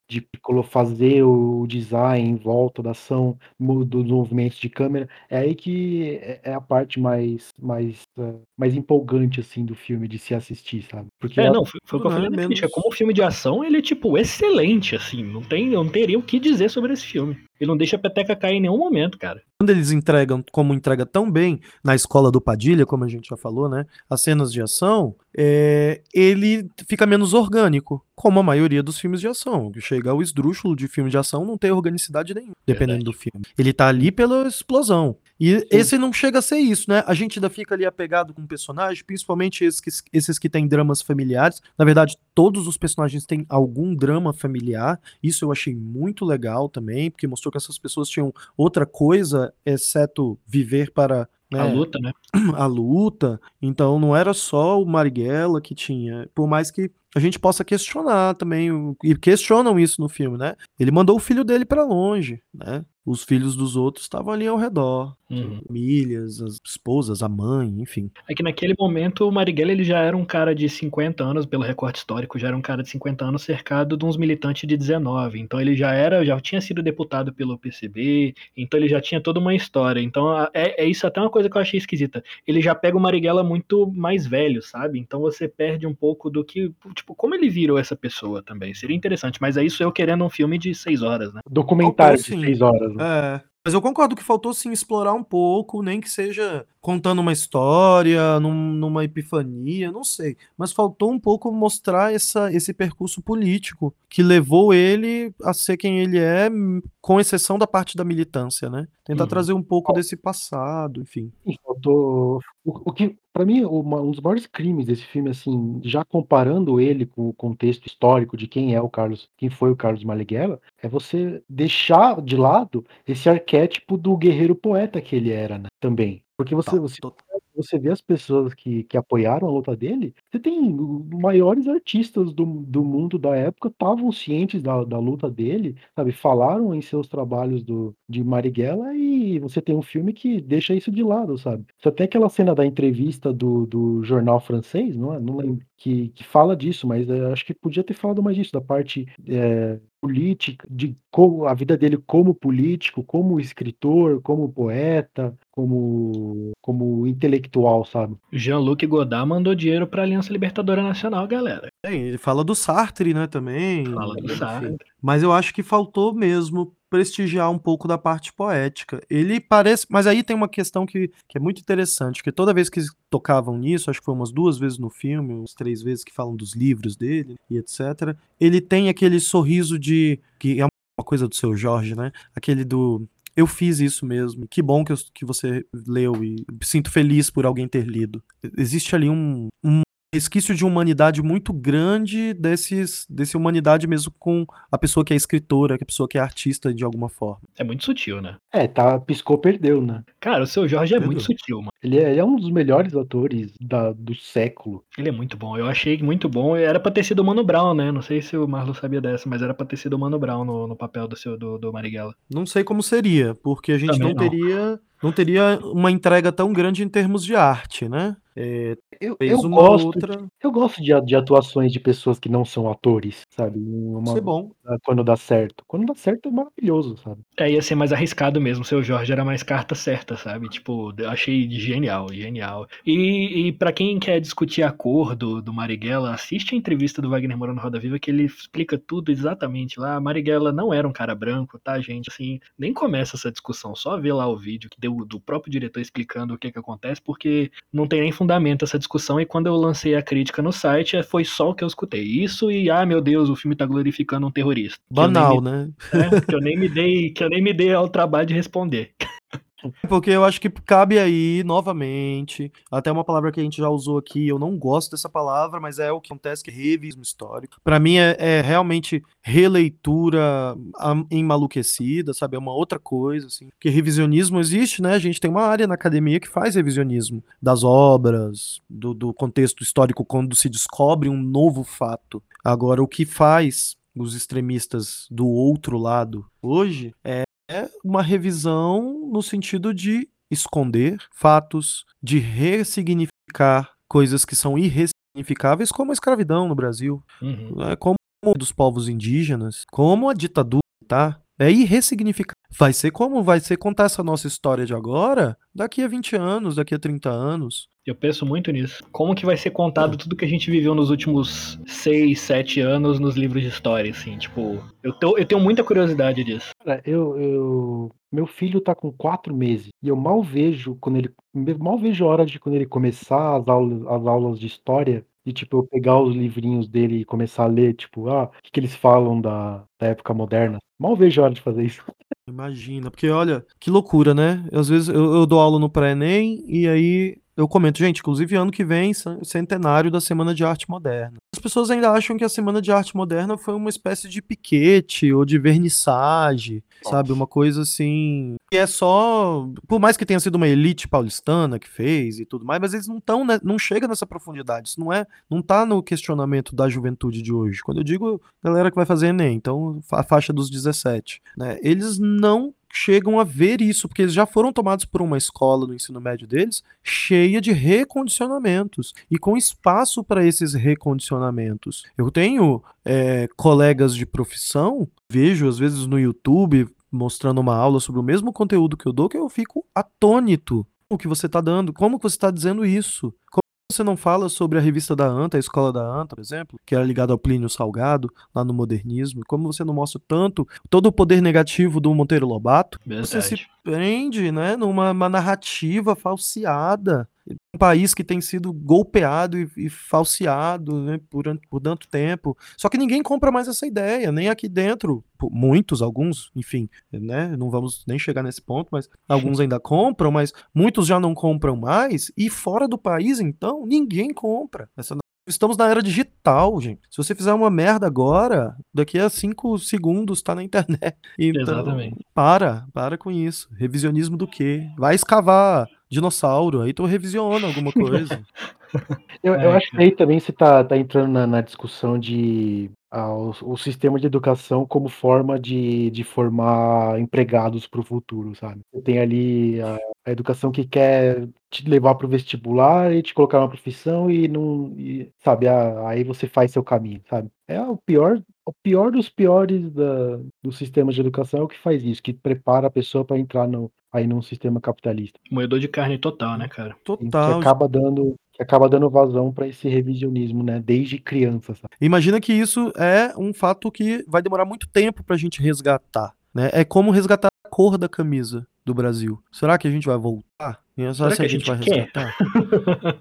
de fazer o design em volta da ação, dos movimentos de câmera, é aí que é, é a parte mais, mais, uh, mais empolgante, assim, do filme de se assistir, sabe? Porque é, não, foi, foi o que eu falei menos... como filme de ação, ele é, tipo, excelente, assim, não tem, eu não teria o que dizer sobre esse filme. Ele não deixa a peteca cair em nenhum momento, cara. Quando eles entregam, como entrega tão bem na escola do Padilha, como a gente já falou, né? As cenas de ação, é, ele fica menos orgânico, como a maioria dos filmes de ação. Chega ao esdrúxulo de filme de ação, não tem organicidade nenhuma, dependendo Verdade. do filme. Ele tá ali pela explosão. E Sim. esse não chega a ser isso, né? A gente ainda fica ali apegado com o personagem, principalmente esses que, esses que têm dramas familiares. Na verdade, todos os personagens têm algum drama familiar. Isso eu achei muito legal também, porque mostrou que essas pessoas tinham outra coisa, exceto viver para a luta, né? A luta. Então não era só o Marighella que tinha. Por mais que a gente possa questionar também, e questionam isso no filme, né? Ele mandou o filho dele para longe, né? Os filhos dos outros estavam ali ao redor, uhum. famílias, as esposas, a mãe, enfim. É que naquele momento o Marighella ele já era um cara de 50 anos, pelo recorte histórico, já era um cara de 50 anos cercado de uns militantes de 19. Então ele já era, já tinha sido deputado pelo PCB, então ele já tinha toda uma história. Então é, é isso até uma coisa que eu achei esquisita. Ele já pega o Marighella muito mais velho, sabe? Então você perde um pouco do que, tipo, como ele virou essa pessoa também. Seria interessante, mas é isso eu querendo um filme de seis horas, né? Documentário de seis horas. Né? É. Mas eu concordo que faltou sim explorar um pouco, nem que seja contando uma história, num, numa epifania, não sei. Mas faltou um pouco mostrar essa, esse percurso político que levou ele a ser quem ele é, com exceção da parte da militância, né? Tentar uhum. trazer um pouco desse passado, enfim. Faltou. O, o que, para mim, um dos maiores crimes desse filme, assim, já comparando ele com o contexto histórico de quem é o Carlos, quem foi o Carlos Marighella, é você deixar de lado esse arquétipo do guerreiro poeta que ele era, né? Também. Porque você, você você vê as pessoas que que apoiaram a luta dele, você tem maiores artistas do do mundo da época estavam cientes da da luta dele, sabe, falaram em seus trabalhos do de Marighella e você tem um filme que deixa isso de lado, sabe. Só tem aquela cena da entrevista do do jornal francês, não é, não lembro, que que fala disso, mas, eh, acho que podia ter falado mais disso, da parte, eh, política, de como a vida dele como político, como escritor, como poeta, como como intelectual, sabe. Jean-Luc Godard mandou dinheiro pra Aliança Libertadora Nacional, galera. É, ele fala do Sartre, né, também. Fala do. Sartre. Mas eu acho que faltou mesmo prestigiar um pouco da parte poética. Ele parece mas aí tem uma questão que que é muito interessante, que toda vez que tocavam nisso, acho que foi umas 2 vezes no filme, umas 3 vezes que falam dos livros dele e etc, ele tem aquele sorriso de que é uma coisa do Seu Jorge, né, aquele do "eu fiz isso mesmo, que bom que eu que você leu e sinto feliz por alguém ter lido". Existe ali um um resquício de humanidade muito grande desses desse humanidade mesmo com a pessoa que é escritora, que a pessoa que é artista de alguma forma. É muito sutil, né. É, tá piscou, perdeu, né. Cara, o Seu Jorge é muito Perdeu. sutil, mano. Ele é ele é um dos melhores atores da do século. Ele é muito bom, eu achei muito bom, era pra ter sido o Mano Brown, né, não sei se o Marlon sabia dessa, mas era pra ter sido o Mano Brown no no papel do seu do do Marighella. Não sei como seria, porque a gente Também não não. teria não teria uma entrega tão grande em termos de arte, né. Eh, Eu fez eu uma gosto outra eu gosto de de atuações de pessoas que não são atores, sabe, Isso uma é bom. quando dá certo. Quando dá certo é maravilhoso, sabe. É, ia ser mais arriscado mesmo, o Seu Jorge era mais carta certa, sabe, tipo, eu achei genial, genial. E e pra quem quer discutir a cor do do Marighella, assiste a entrevista do Wagner Moura no Roda Viva que ele explica tudo exatamente lá, Marighella não era um cara branco, tá gente, assim, nem começa essa discussão, só vê lá o vídeo que deu do próprio diretor explicando o que que acontece, porque não tem nem fundamento essa discussão, e quando eu lancei a crítica no site, eh, foi só o que eu escutei. Isso e: "Ah, meu Deus, o filme tá glorificando um terrorista". Banal, me né. é, que eu nem me dei que eu nem me dei ao trabalho de responder. Porque eu acho que cabe aí, novamente, até uma palavra que a gente já usou aqui, eu não gosto dessa palavra, mas é o que acontece, que é revisionismo histórico. Pra mim é é realmente releitura enmaluquecida, sabe, é uma outra coisa, assim. Porque revisionismo existe, né, a gente tem uma área na academia que faz revisionismo das obras, do do contexto histórico quando se descobre um novo fato. Agora o que faz os extremistas do outro lado hoje é uma revisão no sentido de esconder fatos, de ressignificar coisas que são irressignificáveis, como a escravidão no Brasil, Uhum. né, como dos povos indígenas, como a ditadura, tá. É irressignificar. Vai ser como vai ser contar essa nossa história de agora, daqui a 20 anos, daqui a 30 anos. Eu penso muito nisso. Como que vai ser contado tudo que a gente viveu nos últimos 6, 7 anos nos livros de história, assim, tipo, eu tô eu tenho muita curiosidade disso. Cara, eu eu meu filho tá com 4 meses, e eu mal vejo quando ele mal vejo a hora de quando ele começar as aulas as aulas de história, e tipo, eu pegar os livrinhos dele e começar a ler, tipo, ah, que que eles falam da da época moderna. Mal vejo a hora de fazer isso. Imagina, porque olha, que loucura, né. Às vezes eu eu dou aula no pré-ENEM, e aí eu comento: "Gente, inclusive ano que vem cen centenário da Semana de Arte Moderna". As pessoas ainda acham que a Semana de Arte Moderna foi uma espécie de piquete ou de vernissage, sabe, Nossa. uma coisa assim, que é só por mais que tenha sido uma elite paulistana que fez e tudo mais, mas eles não estão, né, não chega nessa profundidade, isso não é não tá no questionamento da juventude de hoje. Quando eu digo galera que vai fazer ENEM, então a faixa dos 17, né, eles não chegam a ver isso, porque eles já foram tomados por uma escola no ensino médio deles, cheia de recondicionamentos, e com espaço pra esses recondicionamentos. Eu tenho, eh, colegas de profissão, vejo às vezes no YouTube, mostrando uma aula sobre o mesmo conteúdo que eu dou, que eu fico atônito. "Como que você tá dando? Como que você tá dizendo isso? Como você não fala sobre a revista da ANTA, a escola da ANTA, por exemplo, que era ligada ao Plínio Salgado, lá no modernismo, como você não mostra tanto todo o poder negativo do Monteiro Lobato?". Você se Verdade. prende, né, numa uma narrativa falseada. Um país que tem sido golpeado e e falseado, né, por por tanto tempo. Só que ninguém compra mais essa ideia, nem aqui dentro, muitos, alguns, enfim, né, não vamos nem chegar nesse ponto, mas alguns ainda compram, mas muitos já não compram mais, e fora do país então, ninguém compra. Essa estamos na era digital, gente. Se você fizer uma merda agora, daqui a 5 segundos tá na internet. Então, Exatamente. para, para com isso. Revisionismo do quê? Vai escavar dinossauro, aí tu revisiona alguma coisa. Eu, eu É, acho que aí também você tá, tá entrando na, na discussão de ah, o, o sistema de educação como forma de, de formar empregados para o futuro, sabe? Você tem ali a, a educação que quer te levar para o vestibular e te colocar numa profissão e não, e, sabe? ah, aí você faz seu caminho, sabe? É o pior, o pior dos piores da, do sistema de educação é o que faz isso, que prepara a pessoa para entrar no, aí num sistema capitalista. moedor de carne total, né, cara? que Total. acaba dando que acaba dando vazão para esse revisionismo, né? Desde criança, sabe? Imagina que isso é um fato que vai demorar muito tempo pra gente resgatar, né? É como resgatar a cor da camisa do Brasil. Será que a gente vai voltar? E Será, Será que a que a gente vai gente quer? resgatar?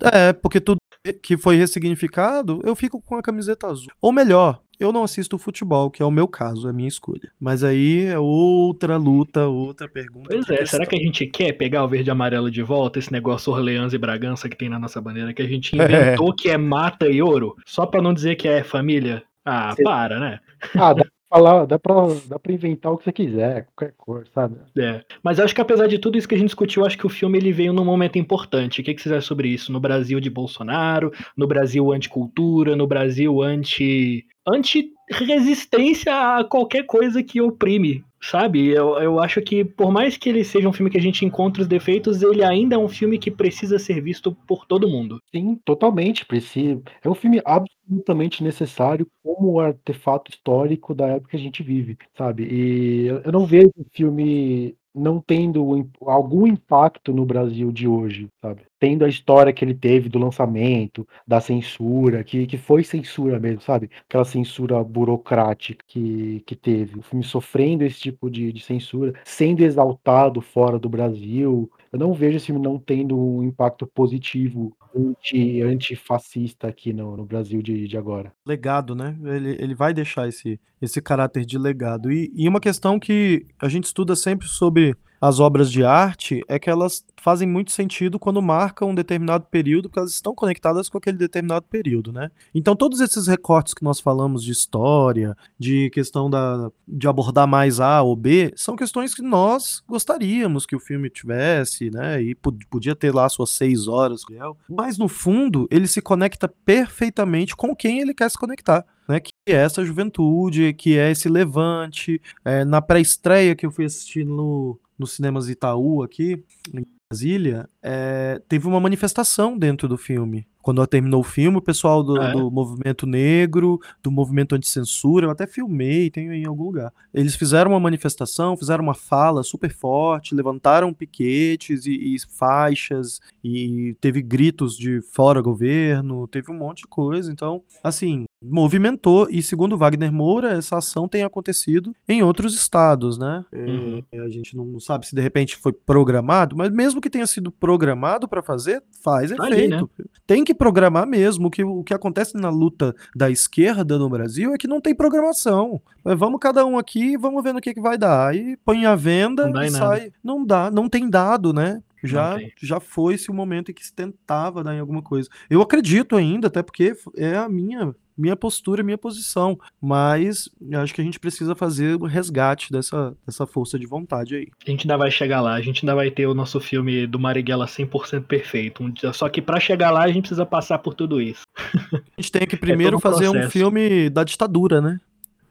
é, porque tudo que foi ressignificado, eu fico com a camiseta azul. Ou melhor, eu não assisto futebol, que é o meu caso, é a minha escolha. Mas aí é outra luta, outra pergunta. Pois é, será que a questão. gente quer pegar o verde e amarelo de volta, esse negócio Orleans e Bragança que tem na nossa bandeira, que a gente inventou que é mata e ouro, só pra não dizer que é família? Ah, para, né? Ah, dá pra falar, dá pra, dá pra inventar o que você quiser, qualquer cor, sabe? É. Mas acho que apesar de tudo isso que a gente discutiu, acho que o filme ele veio num momento importante. O que, que vocês acham sobre isso? No Brasil de Bolsonaro, no Brasil anticultura, no Brasil anti. Anti-resistência a qualquer coisa que oprime. Sabe? Eu, eu acho que, por mais que ele seja um filme que a gente encontre os defeitos, ele ainda é um filme que precisa ser visto por todo mundo. Sim, totalmente. Precisa. É um filme absolutamente necessário como artefato histórico da época que a gente vive, sabe? E eu não vejo filme não tendo algum impacto no Brasil de hoje, sabe? Tendo a história que ele teve do lançamento, da censura, que, que foi censura mesmo, sabe? Aquela censura burocrática que, que teve. O filme sofrendo esse tipo de, de censura, sendo exaltado fora do Brasil. Eu não vejo esse filme não tendo um impacto positivo anti, antifascista aqui no, no Brasil de, de agora. legado, né? Ele, ele vai deixar esse, esse caráter de legado. E, e uma questão que a gente estuda sempre sobre as obras de arte é que elas fazem muito sentido quando marcam um determinado período, porque elas estão conectadas com aquele determinado período, né? Então, todos esses recortes que nós falamos de história, de questão da, de abordar mais A ou B, são questões que nós gostaríamos que o filme tivesse, né? E pod- podia ter lá suas seis horas, mas no fundo ele se conecta perfeitamente com quem ele quer se conectar. Né, que é essa juventude, que é esse levante. É, na pré-estreia que eu fui assistir no, no Cinemas Itaú aqui, em Brasília, é, teve uma manifestação dentro do filme. Quando terminou o filme, o pessoal do, é? do movimento negro, do movimento anti-censura, eu até filmei, tenho aí em algum lugar. Eles fizeram uma manifestação, fizeram uma fala super forte, levantaram piquetes e, e faixas, e teve gritos de fora governo, teve um monte de coisa. Então, assim, movimentou. E segundo Wagner Moura, essa ação tem acontecido em outros estados, né? Uhum. É, a gente não sabe se de repente foi programado, mas mesmo que tenha sido programado para fazer, faz Tá ali, efeito. Tem que programar mesmo. O que, o que acontece na luta da esquerda no Brasil é que não tem programação. É, Vamos cada um aqui vamos ver no que, que vai dar. Aí põe a venda e em nada. sai. Não dá, não tem dado, né? Já, já foi-se o momento em que se tentava dar em alguma coisa. Eu acredito ainda, até porque é a minha, minha postura, minha posição. Mas acho que a gente precisa fazer o resgate dessa, dessa força de vontade aí. A gente ainda vai chegar lá, a gente ainda vai ter o nosso filme do Marighella 100% perfeito. Um dia- Só que pra chegar lá a gente precisa passar por tudo isso. A gente tem que primeiro todo um fazer um processo. filme da ditadura, né?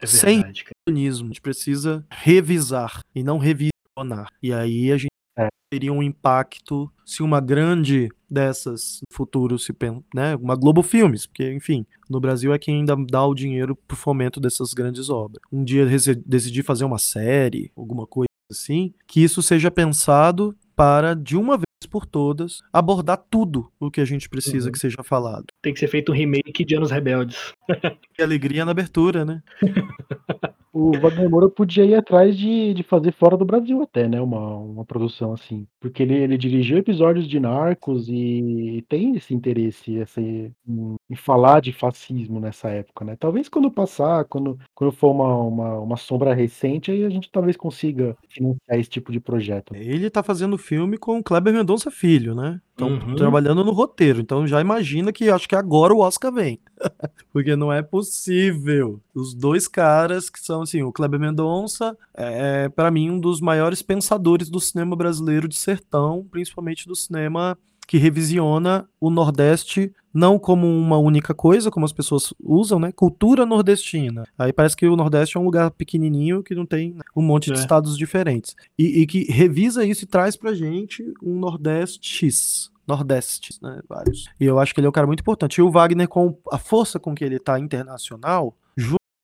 É Sem verdade, cara. comunismo. A gente precisa revisar e não revisionar. E aí a gente É. teria um impacto se uma grande dessas no futuro se né, uma Globo Filmes, porque enfim, no Brasil é quem ainda dá o dinheiro pro fomento dessas grandes obras. Um dia decidir fazer uma série, alguma coisa assim, que isso seja pensado para de uma vez por todas abordar tudo o que a gente precisa Uhum. que seja falado. Tem que ser feito um remake de Anos Rebeldes. E alegria na abertura, né? O Wagner Moura podia ir atrás de, de fazer fora do Brasil até, né? Uma, uma produção assim. Porque ele, ele dirigiu episódios de Narcos e tem esse interesse essa, em, em falar de fascismo nessa época, né? Talvez quando passar, quando, quando for uma, uma, uma sombra recente, aí a gente talvez consiga financiar esse tipo de projeto. Ele tá fazendo filme com o Kleber Mendonça Filho, né? Estão Uhum. trabalhando no roteiro. Então já imagina que acho que agora o Oscar vem. Porque não é possível. Os dois caras que são assim, o Kleber Mendonça é para mim um dos maiores pensadores do cinema brasileiro de sertão, principalmente do cinema que revisiona o Nordeste não como uma única coisa, como as pessoas usam, né? Cultura nordestina. Aí parece que o Nordeste é um lugar pequenininho que não tem um monte de É. estados diferentes. E, e que revisa isso e traz pra gente um Nordeste X. Nordeste, né? Vários. E eu acho que ele é um cara muito importante. E o Wagner, com a força com que ele tá internacional,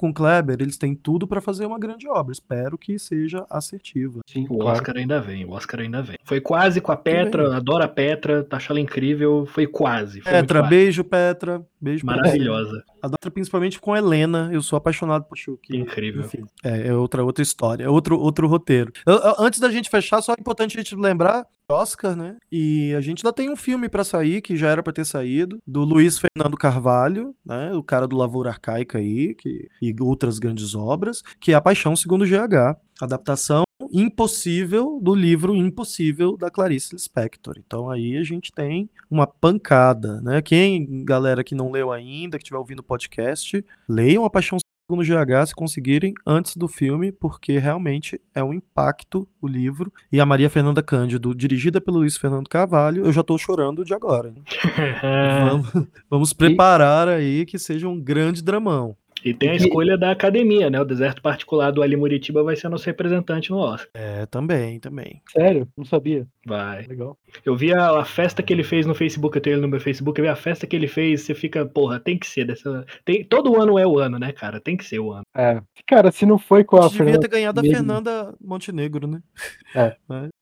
com o Kleber, eles têm tudo pra fazer uma grande obra. Espero que seja assertiva. Sim, O claro. Oscar ainda vem, o Oscar ainda vem. Foi quase com a Petra, adoro a Petra, acho ela incrível, foi quase. Foi Petra, quase. beijo, Petra. Beijo. Maravilhosa, Adoro principalmente com a Helena. Eu sou apaixonado por Chuck. incrível. Enfim, é, é outra, outra história, é outro, outro roteiro. Eu- eu- antes da gente fechar, só é importante a gente lembrar Oscar, né? E a gente ainda tem um filme pra sair, que já era pra ter saído, do Luiz Fernando Carvalho, né? O cara do Lavoura Arcaica aí, que, e outras grandes obras, que é A Paixão Segundo GH. Adaptação impossível do livro Impossível da Clarice Lispector. Então aí a gente tem uma pancada, né? Quem, galera que não leu ainda, que estiver ouvindo o podcast, leiam A Paixão no GH se conseguirem antes do filme, porque realmente é um impacto o livro. E a Maria Fernanda Cândido, dirigida pelo Luiz Fernando Carvalho, eu já tô chorando de agora. hein? Vamos, vamos preparar aí que seja um grande dramão. E tem a escolha da academia, né? O Deserto Particular do Ali Muritiba vai ser nosso representante no Oscar. É, também, também. Sério? Não sabia. Vai. Legal. Eu vi a, a festa que ele fez no Facebook, eu tenho ele no meu Facebook, eu vi a festa que ele fez, você fica, porra, tem que ser dessa. Tem, todo ano é o ano, né, cara? Tem que ser o ano. É. Cara, se não foi com A a gente devia ter ganhado a mesmo- Fernanda Montenegro, né?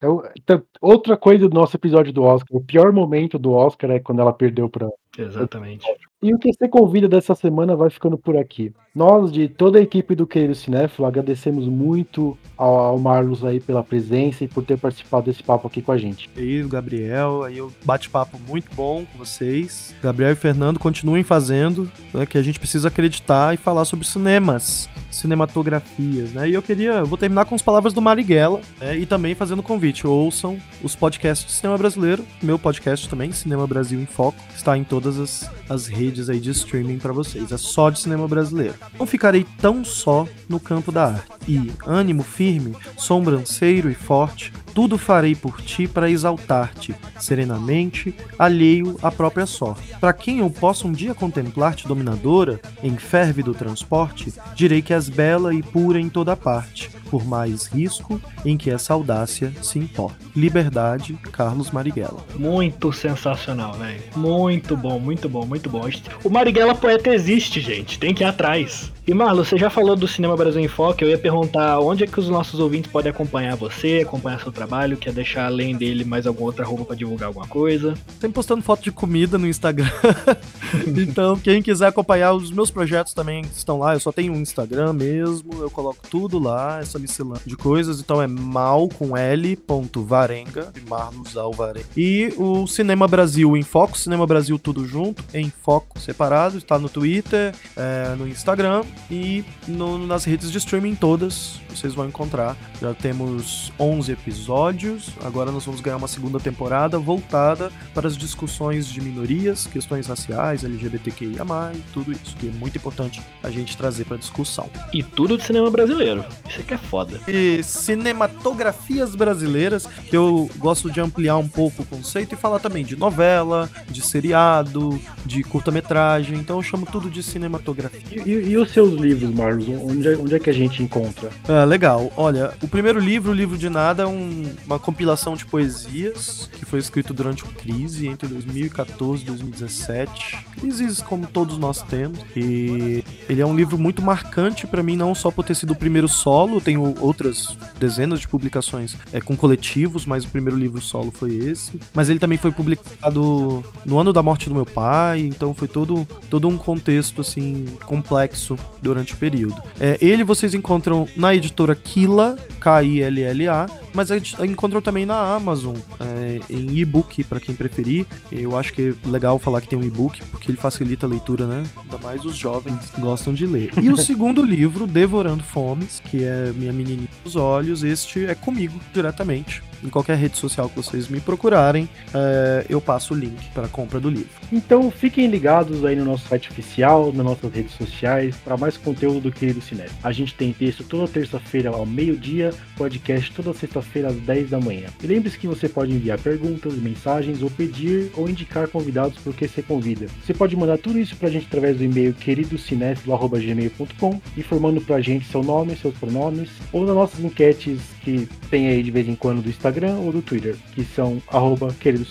É o- então, outra coisa do nosso episódio do Oscar. O pior momento do Oscar é quando ela perdeu pra. Exatamente. E o que você convida dessa semana vai ficando por aqui. Nós, de toda a equipe do Querido Cinéfilo, agradecemos muito ao, ao Marlos aí pela presença e por ter participado desse papo aqui com a gente. E aí, o Gabriel, aí eu bate-papo muito bom com vocês. Gabriel e Fernando continuem fazendo, né, que a gente precisa acreditar e falar sobre cinemas, cinematografias, né? E eu queria, vou terminar com as palavras do Marighella, né, e também fazendo convite, ouçam os podcasts de cinema brasileiro, meu podcast também, Cinema Brasil em Foco, está em todas as, as redes aí de streaming para vocês, é só de cinema brasileiro. Não ficarei tão só no campo da arte. E, ânimo firme, sobranceiro e forte, tudo farei por ti para exaltar-te, serenamente, alheio à própria sorte. Para quem eu possa um dia contemplar-te dominadora, em férvido transporte, direi que és bela e pura em toda parte, por mais risco em que essa audácia se importa. Liberdade, Carlos Marighella. Muito sensacional, velho. Muito bom, muito bom, muito bom. O Marighella Poeta existe, gente. Tem que ir atrás. E Marlon, você já falou do Cinema Brasil em Foco. Eu ia perguntar onde é que os nossos ouvintes podem acompanhar você, acompanhar seu trabalho. Quer deixar além dele mais alguma outra roupa pra divulgar alguma coisa? Sempre postando foto de comida no Instagram. então, quem quiser acompanhar os meus projetos também estão lá. Eu só tenho um Instagram mesmo. Eu coloco tudo lá, essa miscelânea de coisas. Então é mal com L. ponto Varenga, de Marlos Alvarenga. E o Cinema Brasil em Foco, Cinema Brasil tudo junto, em foco separado. Está no Twitter, é, no Instagram e no- nas redes de streaming todas. Vocês vão encontrar. Já temos 11 episódios. Agora nós vamos ganhar uma segunda temporada voltada para as discussões de minorias, questões raciais, LGBTQIA, tudo isso que é muito importante a gente trazer para discussão. E tudo de cinema brasileiro. Isso aqui é foda. E cinematografias brasileiras, que eu gosto de ampliar um pouco o conceito e falar também de novela, de seriado, de curta-metragem. Então eu chamo tudo de cinematografia. E, e- e os seus livros, Marlos? Onde é, onde é que a gente encontra? Ah, legal. Olha, o primeiro livro, o Livro de Nada, é um- uma compilação de poesias que foi escrito durante a crise entre 2014 e 2017. Crises como todos nós temos. E ele é um livro muito marcante pra mim, não só por ter sido o primeiro solo, tenho outras dezenas de publicações é, com coletivos, mas o primeiro livro solo foi esse. Mas ele também foi publicado no ano da morte do meu pai, então foi todo, todo um contexto assim complexo durante o período. É, ele vocês encontram na editora Kila, K-I-L-L-A, mas a gente encontra também na Amazon, é, em e-book, para quem preferir. Eu acho que é legal falar que tem um e-book, porque ele facilita a leitura, né? Ainda mais os jovens gostam de ler. E o segundo livro, Devorando Fomes, que é Minha Menininha dos Olhos, este é comigo diretamente em qualquer rede social que vocês me procurarem, é, eu passo o link para a compra do livro. Então fiquem ligados aí no nosso site oficial, nas nossas redes sociais, para mais conteúdo do Querido Cinema. A gente tem texto toda terça-feira ao meio-dia, podcast toda sexta-feira às 10 da manhã. E lembre-se que você pode enviar perguntas, mensagens ou pedir ou indicar convidados porque você convida. Você pode mandar tudo isso para a gente através do e-mail queridocinéfilo.gmail.com informando para a gente seu nome, seus pronomes ou nas nossas enquetes que tem aí de vez em quando do Instagram ou do Twitter, que são arroba querido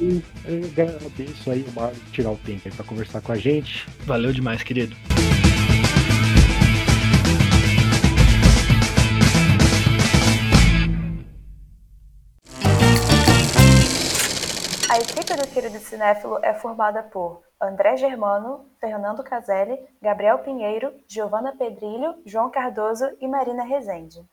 E eu agradeço aí o Mário tirar o tempo aí pra conversar com a gente. Valeu demais, querido. A equipe do Querido Cinéfilo é formada por André Germano, Fernando Caselli, Gabriel Pinheiro, Giovana Pedrilho, João Cardoso e Marina Rezende.